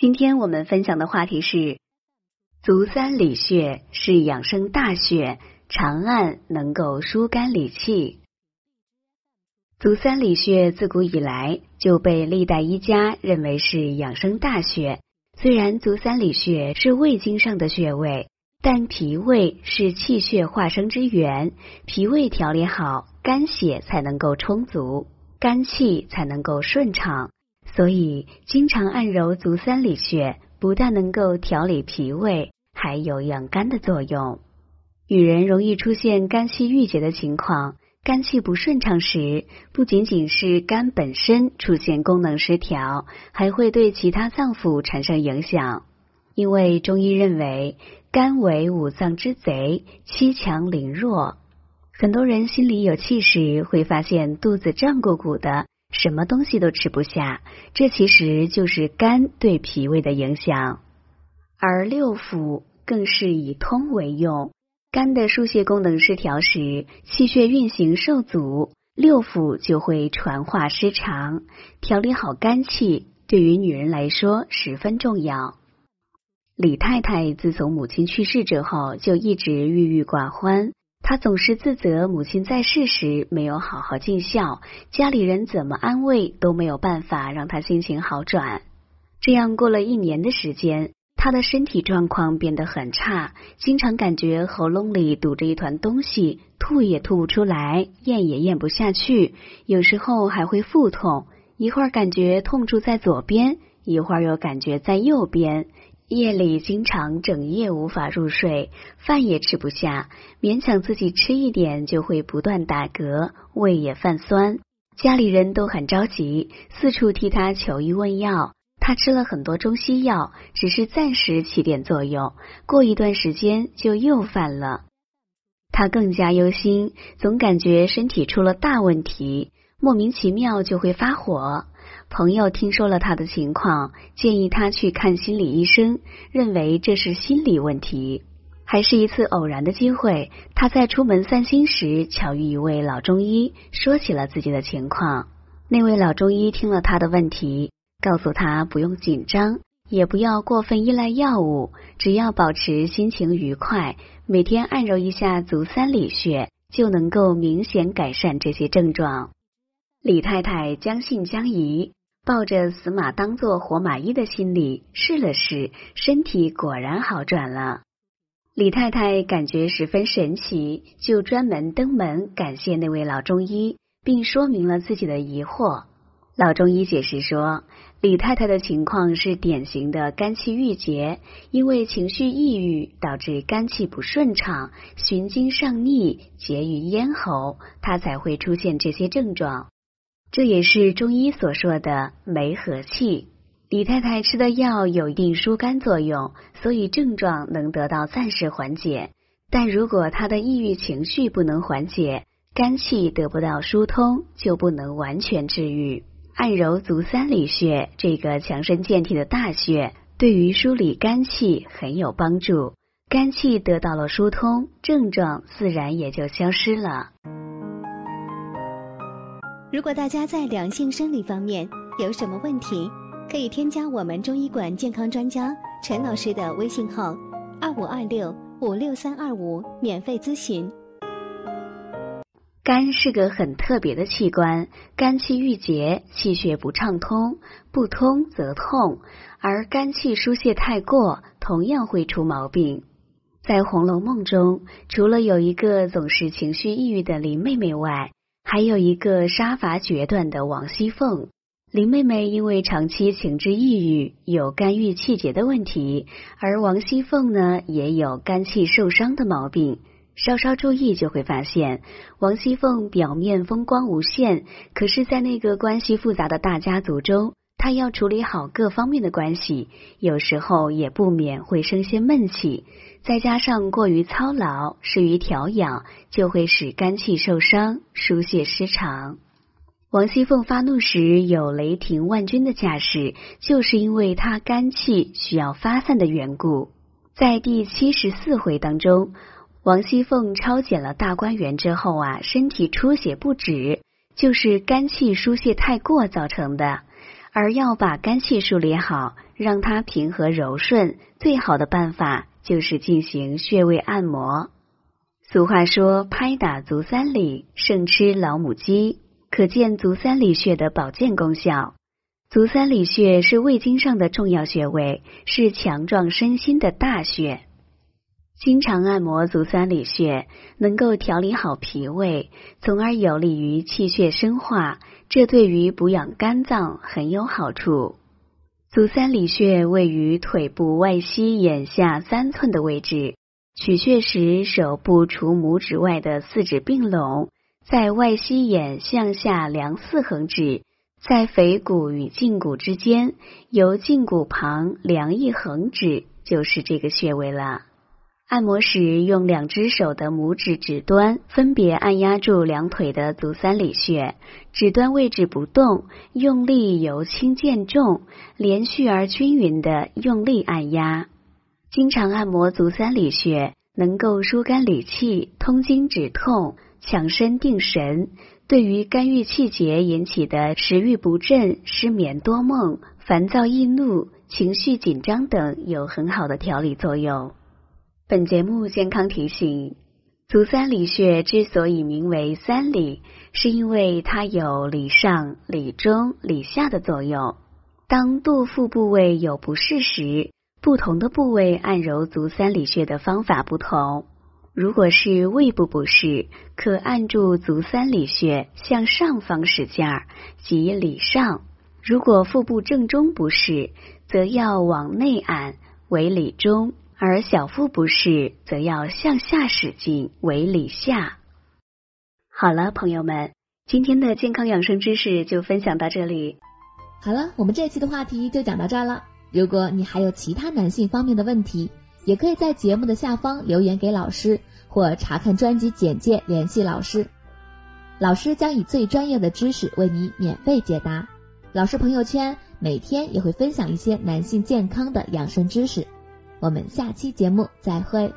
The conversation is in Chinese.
今天我们分享的话题是足三里穴是养生大穴，长按能够疏肝理气。足三里穴自古以来就被历代医家认为是养生大穴。虽然足三里穴是胃经上的穴位，但脾胃是气血化生之源，脾胃调理好，肝血才能够充足，肝气才能够顺畅。所以，经常按揉足三里穴，不但能够调理脾胃，还有养肝的作用。女人容易出现肝气郁结的情况，肝气不顺畅时，不仅仅是肝本身出现功能失调，还会对其他脏腑产生影响。因为中医认为，肝为五脏之贼，欺强凌弱。很多人心里有气时，会发现肚子胀鼓鼓的。什么东西都吃不下，这其实就是肝对脾胃的影响。而六腑更是以通为用，肝的疏泄功能失调时，气血运行受阻，六腑就会传化失常。调理好肝气，对于女人来说十分重要。李太太自从母亲去世之后，就一直郁郁寡欢。他总是自责母亲在世时没有好好尽孝，家里人怎么安慰都没有办法让他心情好转。这样过了一年的时间，他的身体状况变得很差，经常感觉喉咙里堵着一团东西，吐也吐不出来，咽也咽不下去，有时候还会腹痛，一会儿感觉痛处在左边，一会儿又感觉在右边。夜里经常整夜无法入睡，饭也吃不下，勉强自己吃一点就会不断打嗝，胃也泛酸。家里人都很着急，四处替他求医问药。他吃了很多中西药，只是暂时起点作用，过一段时间就又犯了。他更加忧心，总感觉身体出了大问题，莫名其妙就会发火。朋友听说了他的情况，建议他去看心理医生，认为这是心理问题。还是一次偶然的机会，他在出门散心时巧遇一位老中医，说起了自己的情况。那位老中医听了他的问题，告诉他不用紧张，也不要过分依赖药物，只要保持心情愉快，每天按揉一下足三里穴，就能够明显改善这些症状。李太太将信将疑。抱着死马当做活马医的心理试了试，身体果然好转了。李太太感觉十分神奇，就专门登门感谢那位老中医，并说明了自己的疑惑。老中医解释说，李太太的情况是典型的肝气郁结，因为情绪抑郁导致肝气不顺畅，循经上逆，结于咽喉，她才会出现这些症状。这也是中医所说的梅和气。李太太吃的药有一定疏肝作用，所以症状能得到暂时缓解。但如果她的抑郁情绪不能缓解，肝气得不到疏通，就不能完全治愈。按揉足三里穴这个强身健体的大穴，对于梳理肝气很有帮助。肝气得到了疏通，症状自然也就消失了。如果大家在两性生理方面有什么问题，可以添加我们中医馆健康专家陈老师的微信号：二五二六五六三二五，免费咨询。肝是个很特别的器官，肝气郁结，气血不畅通，不通则痛，而肝气疏泄太过，同样会出毛病。在《红楼梦》中，除了有一个总是情绪抑郁的林妹妹外，还有一个杀伐决断的王熙凤，林妹妹因为长期情志抑郁，有肝郁气结的问题，而王熙凤呢也有肝气受伤的毛病。稍稍注意就会发现，王熙凤表面风光无限，可是，在那个关系复杂的大家族中，他要处理好各方面的关系，有时候也不免会生些闷气。再加上过于操劳，失于调养，就会使肝气受伤，疏泄失常。王熙凤发怒时有雷霆万钧的架势，就是因为她肝气需要发散的缘故。在第七十四回当中，王熙凤抄检了大观园之后啊，身体出血不止，就是肝气疏泄太过造成的。而要把肝气梳理好。让它平和柔顺，最好的办法就是进行穴位按摩。俗话说：“拍打足三里，胜吃老母鸡。”可见足三里穴的保健功效。足三里穴是胃经上的重要穴位，是强壮身心的大穴。经常按摩足三里穴，能够调理好脾胃，从而有利于气血生化，这对于补养肝脏很有好处。足三里穴位于腿部外膝眼下三寸的位置，取穴时手部除拇指外的四指并拢。在外膝眼向下量四横指，在腓骨与胫骨之间，由胫骨旁量一横指，就是这个穴位了。按摩时，用两只手的拇指指端分别按压住两腿的足三里穴，指端位置不动，用力由轻渐重，连续而均匀的用力按压。经常按摩足三里穴，能够疏肝理气、通经止痛。强身定神，对于肝郁气结引起的食欲不振、失眠多梦、烦躁易怒、情绪紧张等有很好的调理作用。本节目健康提醒：足三里穴之所以名为三里，是因为它有里上、里中、里下的作用。当肚腹部位有不适时，不同的部位按揉足三里穴的方法不同。如果是胃部不适，可按住足三里穴向上方使劲儿，即里上；如果腹部正中不适，则要往内按，为里中；而小腹不适，则要向下使劲，为里下。好了，朋友们，今天的健康养生知识就分享到这里。好了，我们这期的话题就讲到这儿了。如果你还有其他男性方面的问题，也可以在节目的下方留言给老师，或查看专辑简介联系老师。老师将以最专业的知识为你免费解答。老师朋友圈每天也会分享一些男性健康的养生知识。我们下期节目再会。